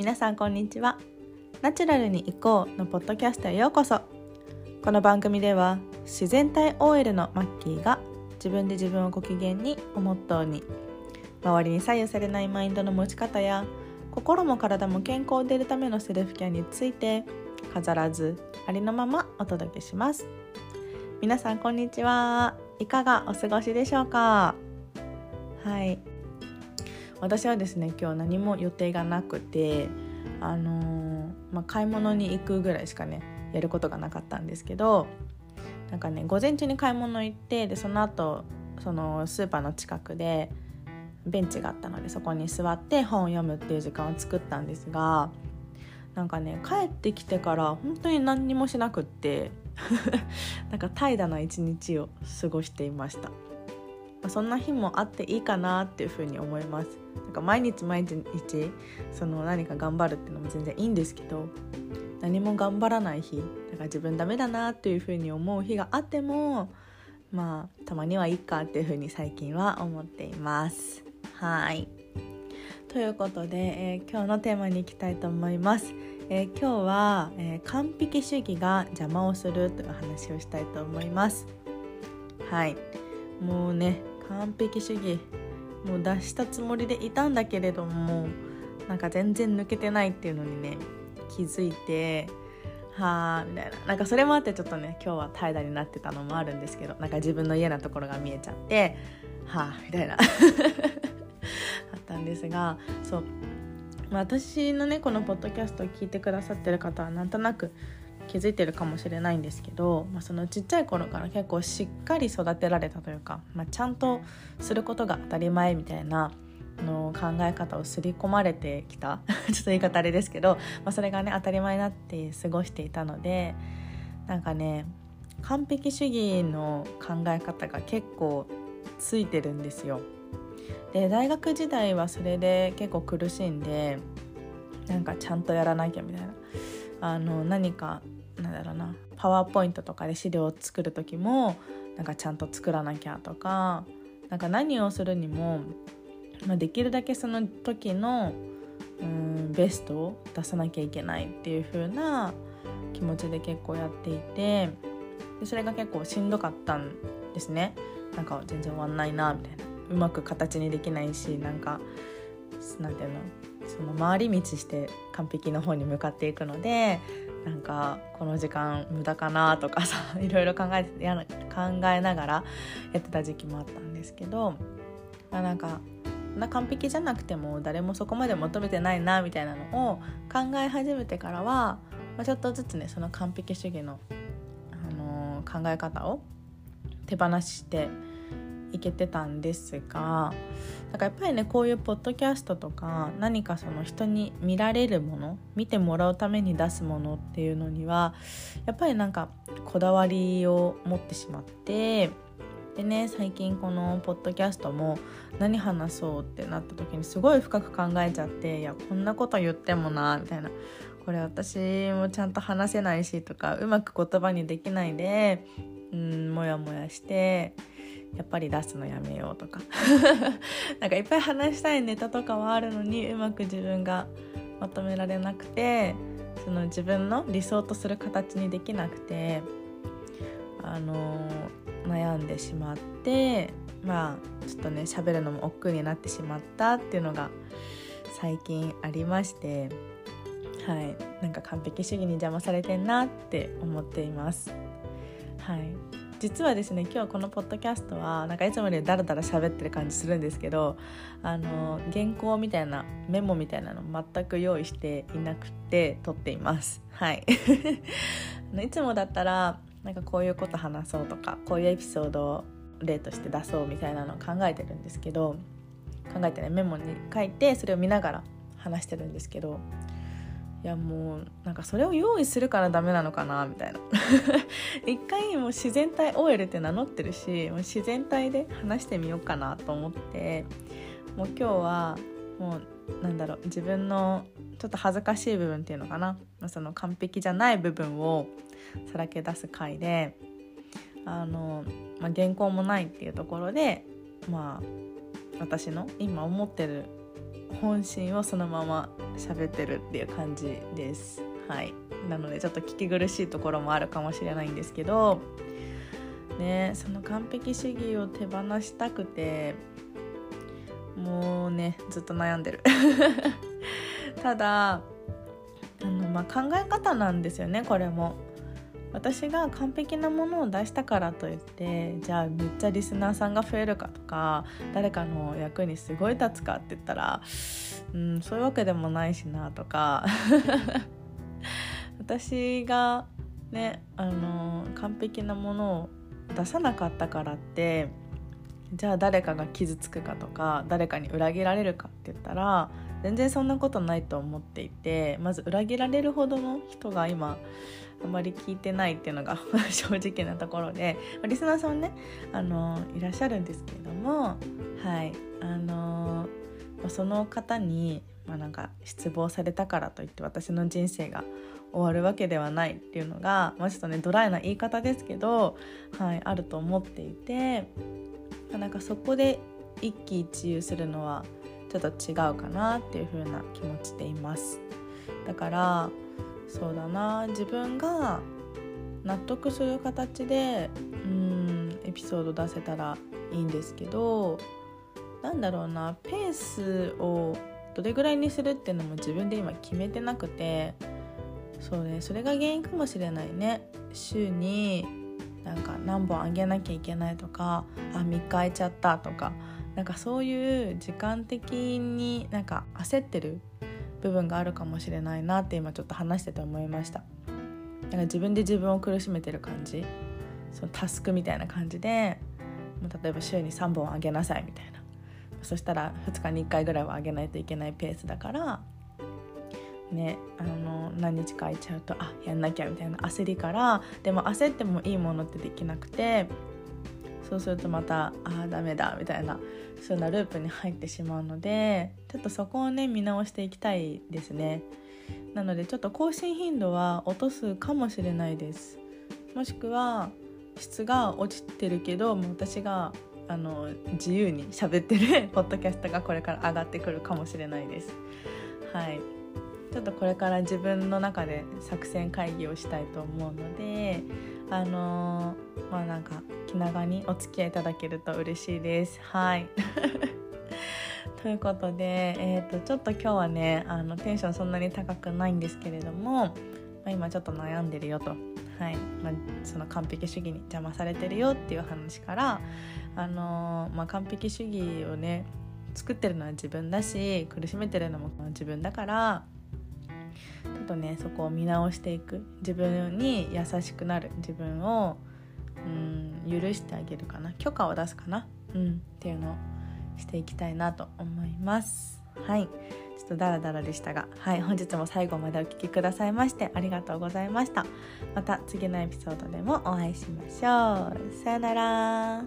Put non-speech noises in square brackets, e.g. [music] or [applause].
皆さんこんにちは。ナチュラルに行こうのポッドキャストへようこそ。この番組では自然体 OL のマッキーが自分で自分をご機嫌にをモットーに周りに左右されないマインドの持ち方や心も体も健康でいるためのセルフケアについて飾らずありのままお届けします。皆さんこんにちは。いかがお過ごしでしょうか？はい。私はですね今日何も予定がなくてあのー、まあ、買い物に行くぐらいしかねやることがなかったんですけどなんかね午前中に買い物行ってでその後そのスーパーの近くでベンチがあったのでそこに座って本を読むっていう時間を作ったんですがなんかね帰ってきてから本当に何にもしなくって [laughs] なんか怠惰な一日を過ごしていました、ま、そんな日もあっていいかなっていうふうに思います。なんか毎日毎日その何か頑張るっていうのも全然いいんですけど何も頑張らない日だから自分ダメだなっていうふうに思う日があってもまあたまにはいいかっていうふうに最近は思っています。はい。ということで、えー、今日のテーマに行きたいと思います、えー、今日は、えー、完璧主義が邪魔をするという話をしたいと思います。はい。もうね完璧主義もう出したつもりでいたんだけれどもなんか全然抜けてないっていうのにね気づいてはあみたいな。なんかそれもあってちょっとね今日は怠惰になってたのもあるんですけどなんか自分の嫌なところが見えちゃってはあみたいな。[laughs] あったんですがそう、まあ、私のねこのポッドキャストを聞いてくださってる方はなんとなく気づいてるかもしれないんですけど、まあ、そのちっちゃい頃から結構しっかり育てられたというか、まあ、ちゃんとすることが当たり前みたいなの考え方を刷り込まれてきた [laughs] ちょっと言い方あれですけど、まあ、それがね当たり前になって過ごしていたのでなんかね完璧主義の考え方が結構ついてるんですよ。で大学時代はそれで結構苦しんでなんかちゃんとやらなきゃみたいなあの何かなんだろうなパワーポイントとかで資料を作る時もなんかちゃんと作らなきゃとかなんか何をするにも、まあ、できるだけその時のうんベストを出さなきゃいけないっていう風な気持ちで結構やっていてでそれが結構しんどかったんですね。なんか全然終わんないなみたいな。うまく形にできないしなんかなんていうのその回り道して完璧の方に向かっていくのでなんかこの時間無駄かなとかさ [laughs] いろいろ考えてや考えながらやってた時期もあったんですけど、まあ、なんかな完璧じゃなくても誰もそこまで求めてないなみたいなのを考え始めてからは、まあ、ちょっとずつねその完璧主義の、あのー、考え方を手放していけてたんですがだからやっぱりねこういうポッドキャストとか何かその人に見られるもの見てもらうために出すものっていうのにはやっぱりなんかこだわりを持ってしまってでね最近このポッドキャストも何話そうってなった時にすごい深く考えちゃっていやこんなこと言ってもなみたいな。これ私もちゃんと話せないしとかうまく言葉にできないでうんモヤモヤしてやっぱり出すのやめようとか。[laughs] なんかいっぱい話したいネタとかはあるのにうまく自分がまとめられなくてその自分の理想とする形にできなくてあの悩んでしまってまあちょっとね喋るのも億劫になってしまったっていうのが最近ありましてはい。なんか完璧主義に邪魔されてんなって思っています。はい。実はですね今日このポッドキャストはなんかいつもよりダラダラ喋ってる感じするんですけどあの原稿みたいなメモみたいなの全く用意していなくて撮っています。はい。[laughs] いつもだったらなんかこういうこと話そうとかこういうエピソードを例として出そうみたいなのを考えてるんですけど考えてねメモに書いてそれを見ながら話してるんですけどいやもうなんかそれを用意するからダメなのかなみたいな。[laughs] 一回もう自然体 OL って名乗ってるしもう自然体で話してみようかなと思ってもう今日はもうなんだろう自分のちょっと恥ずかしい部分っていうのかな。その完璧じゃない部分をさらけ出す回であの、まあ、原稿もないっていうところでまあ私の今思ってる本心をそのまま喋ってるっていう感じです。はい。なのでちょっと聞き苦しいところもあるかもしれないんですけどねその完璧主義を手放したくてもうねずっと悩んでる。[laughs] ただあの、まあ、考え方なんですよねこれも。私が完璧なものを出したからといってじゃあめっちゃリスナーさんが増えるかとか誰かの役にすごい立つかって言ったらうんそういうわけでもないしなとか。[laughs] 私がねあの完璧なものを出さなかったからってじゃあ誰かが傷つくかとか誰かに裏切られるかって言ったら全然そんなことないと思っていてまず裏切られるほどの人が今あまり聞いてないっていうのが [laughs] 正直なところでリスナーさんねあのいらっしゃるんですけれどもはいあのその方に、まあ、なんか失望されたからといって私の人生が終わるわけではないっていうのが、まあ、ちょっとねドライな言い方ですけど、はい、あると思っていて、まあ、なんかそこで一喜一憂するのはちょっと違うかなっていう風な気持ちでいます。だからそうだな。自分が納得する形でうんエピソード出せたらいいんですけどなんだろうな。ペースをどれぐらいにするっていうのも自分で今決めてなくてそうね。それが原因かもしれないね。週になんか何本あげなきゃいけないとかあ3日空いちゃったとかなんかそういう時間的になんか焦ってる部分があるかもしれないなって今ちょっと話してて思いました。なんか自分で自分を苦しめてる感じ。そのタスクみたいな感じで例えば週に3本あげなさいみたいな。そしたら2日に1回ぐらいはあげないといけないペースだからねあの何日か空いちゃうとあやんなきゃみたいな焦りからでも焦ってもいいものってできなくてそうするとまたああダメだみたいなそういうなループに入ってしまうのでちょっとそこをね見直していきたいですね。なのでちょっと更新頻度は落とすかもしれないです。もしくは質が落ちてるけど私があの自由に喋ってる [laughs] ポッドキャストがこれから上がってくるかもしれないです。はい。ちょっとこれから自分の中で作戦会議をしたいと思うのであのー、まあなんか気長にお付き合いいただけると嬉しいです。はい。[laughs] ということで、えーと、ちょっと今日はねあのテンションそんなに高くないんですけれども、まあ、今ちょっと悩んでるよと、はい。まあ、その完璧主義に邪魔されてるよっていう話から、あのー、まあ、完璧主義をね作ってるのは自分だし苦しめてるのも自分だからとねそこを見直していく。自分に優しくなる。自分をうん許してあげるかな。許可を出すかな、うん、っていうのをしていきたいなと思います。はい。ちょっとダラダラでしたが。はい。本日も最後までお聴きくださいましてありがとうございました。また次のエピソードでもお会いしましょう。さよなら。